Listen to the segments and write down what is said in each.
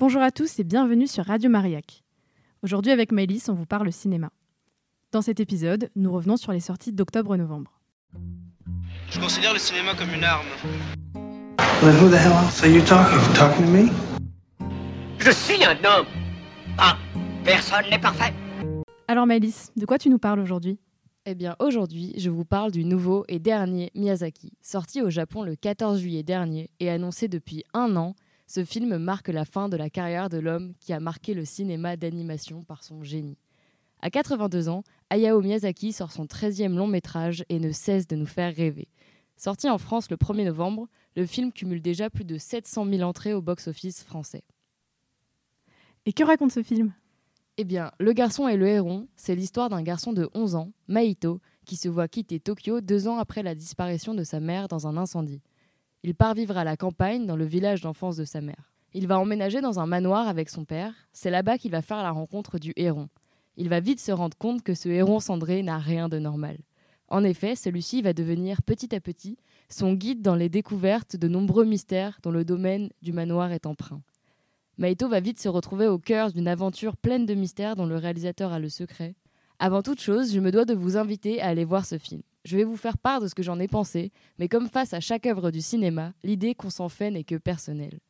Bonjour à tous et bienvenue sur Radio Mariac. Aujourd'hui avec Maëlys, on vous parle cinéma. Dans cet épisode, nous revenons sur les sorties d'octobre-novembre. Je considère le cinéma comme une arme. Who the hell else are you talking? Talking to me? Je suis un homme. Ah, personne n'est parfait. Alors Maëlys, de quoi tu nous parles aujourd'hui? Eh bien, aujourd'hui, je vous parle du nouveau et dernier Miyazaki. Sorti au Japon le 14 juillet dernier et annoncé depuis un an, ce film marque la fin de la carrière de l'homme qui a marqué le cinéma d'animation par son génie. À 82 ans, Hayao Miyazaki sort son 13e long métrage et ne cesse de nous faire rêver. Sorti en France le 1er novembre, le film cumule déjà plus de 700 000 entrées au box-office français. Et que raconte ce film? Eh bien, Le garçon et le héron, c'est l'histoire d'un garçon de 11 ans, Maito, qui se voit quitter Tokyo deux ans après la disparition de sa mère dans un incendie. Il part vivre à la campagne, dans le village d'enfance de sa mère. Il va emménager dans un manoir avec son père. C'est là-bas qu'il va faire la rencontre du héron. Il va vite se rendre compte que ce héron cendré n'a rien de normal. En effet, celui-ci va devenir petit à petit son guide dans les découvertes de nombreux mystères dont le domaine du manoir est emprunt. Maito va vite se retrouver au cœur d'une aventure pleine de mystères dont le réalisateur a le secret. Avant toute chose, je me dois de vous inviter à aller voir ce film. Je vais vous faire part de ce que j'en ai pensé, mais comme face à chaque œuvre du cinéma, l'idée qu'on s'en fait n'est que personnelle.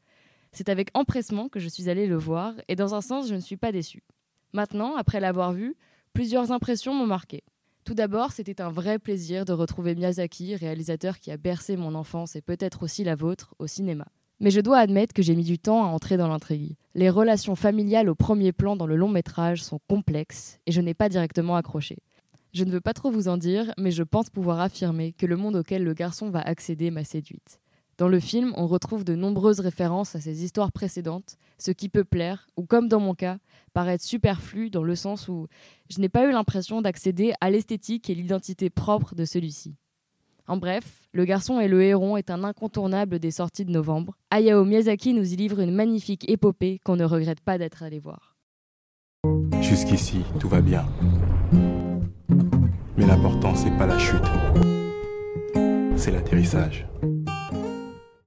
C'est avec empressement que je suis allée le voir, et dans un sens, je ne suis pas déçue. Maintenant, après l'avoir vu, plusieurs impressions m'ont marqué. Tout d'abord, c'était un vrai plaisir de retrouver Miyazaki, réalisateur qui a bercé mon enfance et peut-être aussi la vôtre, au cinéma. Mais je dois admettre que j'ai mis du temps à entrer dans l'intrigue. Les relations familiales au premier plan dans le long métrage sont complexes et je n'ai pas directement accroché. Je ne veux pas trop vous en dire, mais je pense pouvoir affirmer que le monde auquel le garçon va accéder m'a séduite. Dans le film, on retrouve de nombreuses références à ses histoires précédentes, ce qui peut plaire, ou comme dans mon cas, paraître superflu dans le sens où je n'ai pas eu l'impression d'accéder à l'esthétique et l'identité propre de celui-ci. En bref, Le garçon et le héron est un incontournable des sorties de novembre. Hayao Miyazaki nous y livre une magnifique épopée qu'on ne regrette pas d'être allé voir. Jusqu'ici, tout va bien. Mais l'important, c'est pas la chute, c'est l'atterrissage.